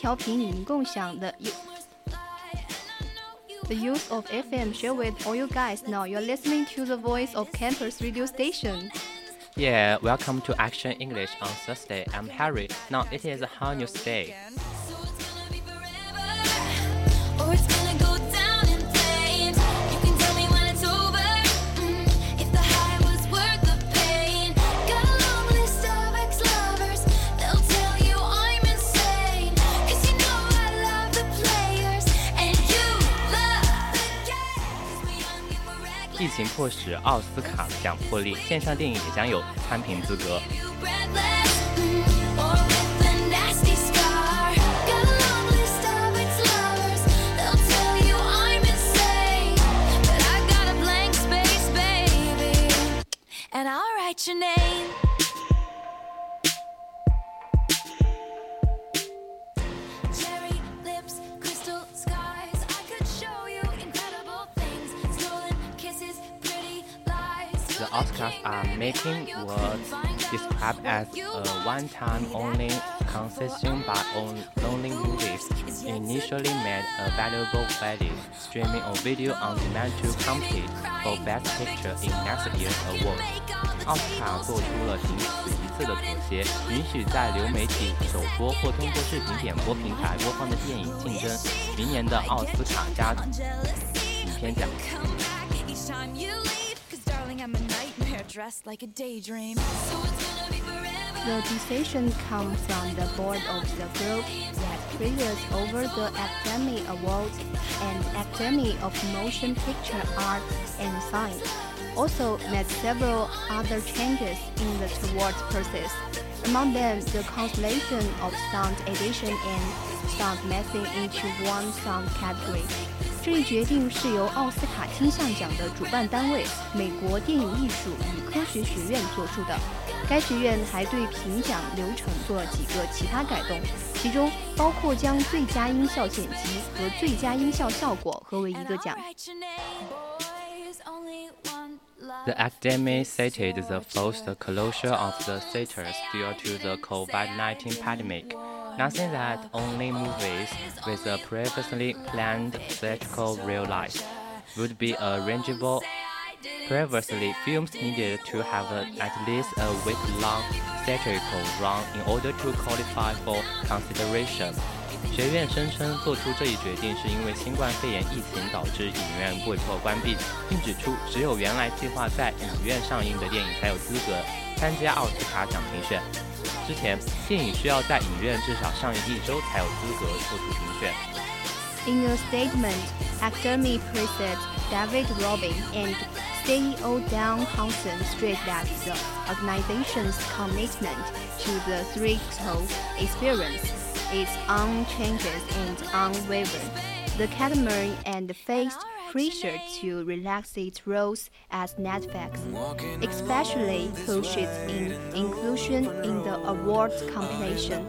调频与您共享的 You Rumors fly, and I know you The Youth of FM share with all you guys. Now you're listening to the voice of campus radio station. Yeah, welcome to Action English on Thursday. I'm Harry. Now it is a hot news day. 疫情迫使奥斯卡奖破例，线上电影也将有参评资格。You breathless, mm, or with Oscars are making what described as a one-time only concession by on- only movies initially made available via streaming or video on demand to compete for Best Picture in next year's award. 奥斯卡做出了仅此一次的妥协，允许在流媒体首播或通过视频点播平台播放的电影竞争明年的奥斯卡加影片奖。Dressed like a daydream. So it's gonna be forever. The decision comes from the board of the group that presides over the Academy Awards and Academy of Motion Picture Art and Science. Also made several other changes in the award process. Among them, the cancellation of sound edition and sound mixing into one sound category. 这一决定是由奥斯卡金像奖的主办单位美国电影艺术与科学学院做出的。该学院还对评奖流程做了几个其他改动，其中包括将最佳音效剪辑和最佳音效效果合为一个奖。The academy cited the forced closure of the theaters due to the COVID-19 pandemic, nothing that only movies with a previously planned theatrical release would be arrangeable. Previously, films needed to have a- at least a week-long theatrical run in order to qualify for consideration. 学院声称做出这一决定是因为新冠肺炎疫情导致影院被迫关闭，并指出只有原来计划在影院上映的电影才有资格参加奥斯卡奖评选。 之前，电影需要在影院至少上映一周才有资格做出评选。In a statement, Academy President David Rubin and CEO Dan Hansen stressed that the organization's commitment to the three-toe experience is unchanged and unwavering. The Academy and faced pressure to relax its roles as Netflix, especially pushes in inclusion in the awards competition.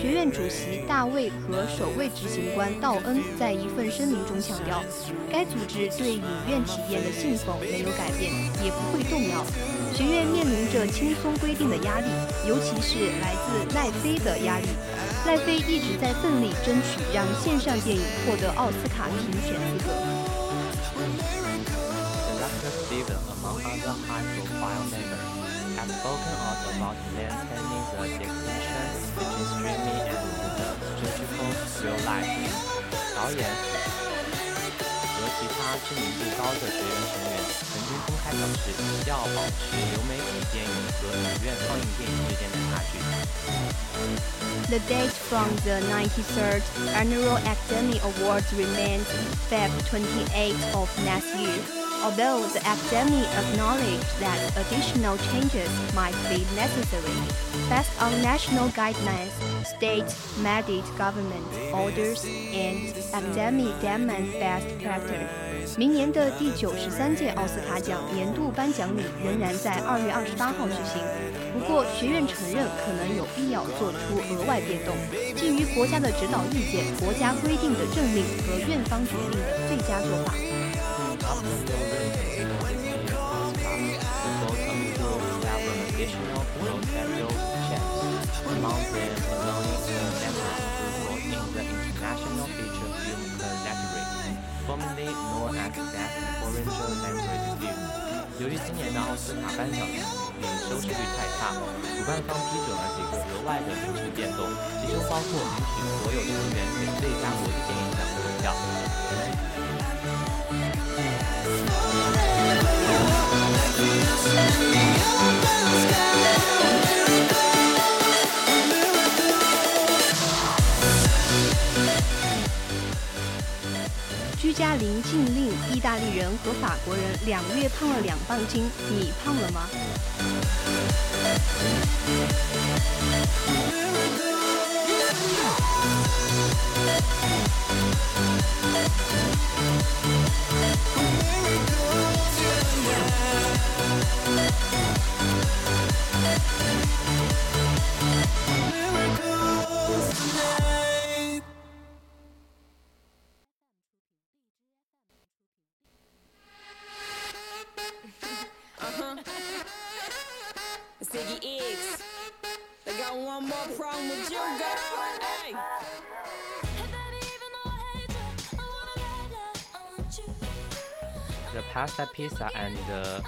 学院主席大卫和首位执行官道恩在一份声明中强调，该组织对影院体验的信奉没有改变，也不会动摇。学院面临着轻松规定的压力，尤其是来自赖飞的压力。赖飞一直在奋力争取让线上电影获得奥斯卡评选资格。Director Steven, among other high-profile members, have spoken out about maintaining the distinction between streaming and the liturgical real life. 导演。其他知名度高的学院成员曾经公开表示，要保持流媒体电影和影院放映电影之间的差距。 The date from the 93rd Annual Academy Awards remains Feb 28th of next year. Although the Academy acknowledged that additional changes might be necessary, based on national guidelines, state mandate government orders, and Academy demands best practice，明年的第九十三届奥斯卡奖年度颁奖礼仍然在二月二十八号举行。不过，学院承认可能有必要做出额外变动，基于国家的指导意见、国家规定的政令和院方决定的最佳做法。Additional procedural changes, among them allowing the members to vote in the International Feature Film category, formerly known as Best Foreign Language Film. 由于今年的奥斯卡颁奖礼收视率太差，主办方批准了几个额外的临时变动，其中包括允许所有成员给最佳国际电影奖投票。加林禁令，意大利人和法国人两月胖了两磅斤，你胖了吗？Ziggy X. They got one more problem with you, girl. Hey. The pasta pizza and the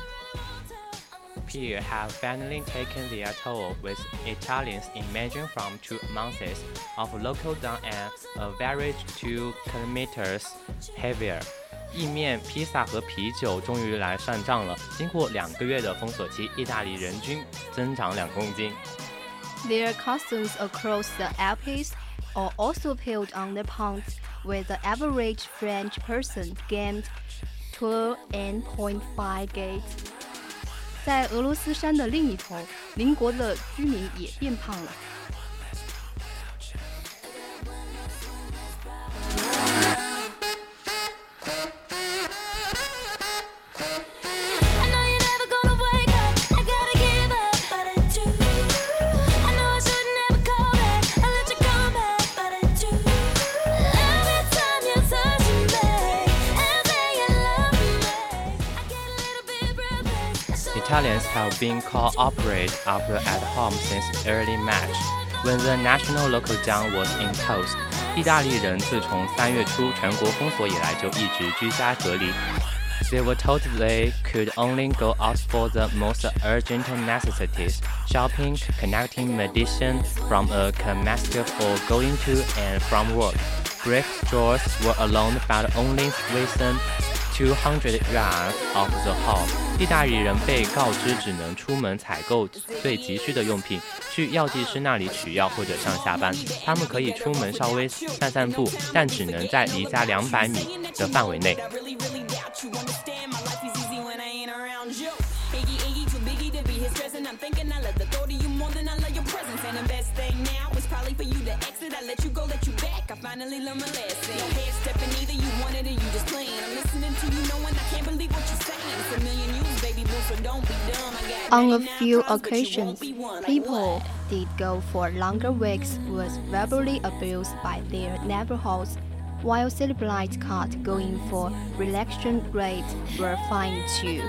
beer have finally taken their toll, with Italians emerging from two months of lockdown and average two kilometers heavier. 意面、披萨和啤酒终于来算账了。经过两个月的封锁期，意大利人均增长两公斤。Their customs across the Alps are also piled on the pounds, with the average French person gained 12.5 gates. 在俄罗斯山的另一头，邻国的居民也变胖了。Italians have been cooperate after at home since early March, when the national lockdown was imposed. 意大利人自从三月初全国封锁以来就一直居家隔离。They were told they could only go out for the most urgent necessities, shopping, connecting medicine from a chemist or going to and from work. Brick stores were allowed but only within 200 yards of the home。意大利人被告知只能出门采购最急需的用品，去药剂师那里取药或者上下班。他们可以出门稍微散散步，但只能在离家两百米的范围内。I really, really doubt you understand. My life is easy when I ain't around you. Iggy, Iggy, too biggie to be his present. I'm thinking I love the thought of you more than I love your presence. And the best thing now is probably for you to exit. I let you go, let you back. I finally learned my lesson. No head stepping either. You wanted it, you just playing. I'm listening to you, knowing I can't believe what you're saying. It's a million years, baby boo, so don't be dumb. I got On a 99 few problems, but you won't occasions, be one. Like people what? did go for longer weeks was verbally abused by their neighborhoods, while celebrities caught going for relaxation rates were fined too.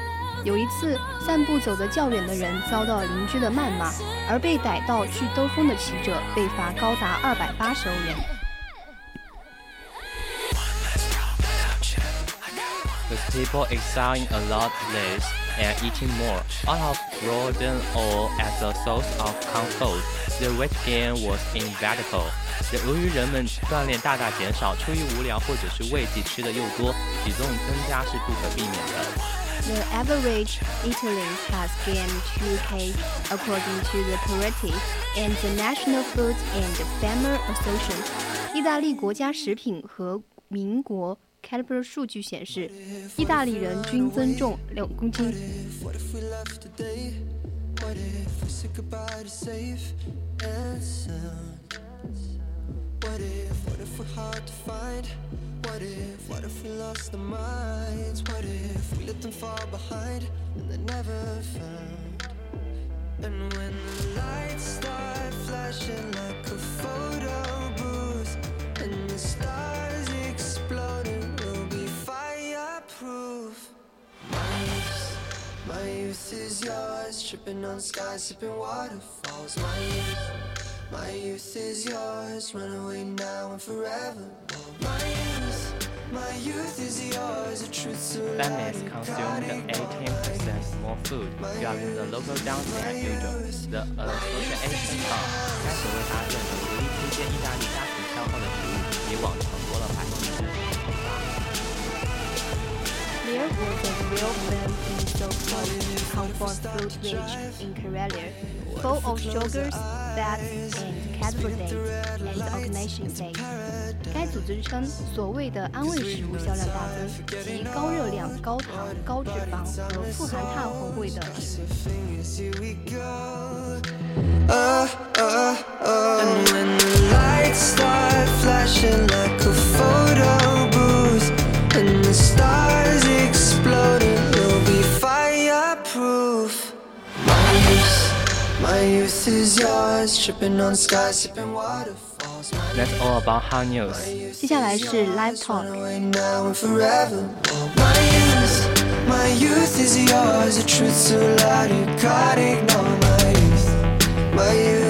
有一次，散步走得较远的人遭到邻居的谩骂，而被逮到去兜风的骑者被罚高达二百八十欧元。 with people excelling a lot less and eating more. Out of boredom or as a source of comfort, the weight gain was inevitable. 由于人们锻炼大大减少，出于无聊或者是慰藉吃的又多，体重增加是不可避免的。 The average Italian has gained 2 kg according to the Parity and the National Food and Farmer Association。意大利国家食品和民国 Caliber 数据显示，意大利人均增重两公斤。tripping on skies, sipping waterfalls. My youth, my youth is yours, run away now and forever. My youth, my youth is yours, a truth so loud Families you consumed can't 18% more food during the local downturn usual. The Association found，该协会发现的独立推荐意大利家庭消耗的食物比往常多了百分之十八。 There was a real boom in so-called comfort food rich in Karelia, full of sugars, fats, and carbohydrates, and organization day. 该组织称，所谓的安慰食物销量大增，及高热量、高糖、高脂肪和富含碳红味的 fingers, here we go. Uh, uh, uh. And when the lights start flashing like a photo booth, and the stars This is yours, tripping on sky, sipping waterfalls. That's all about hot news. 接下来是 Live Talk。My youth is yours, the truth so loud you can't ignore my youth. My youth.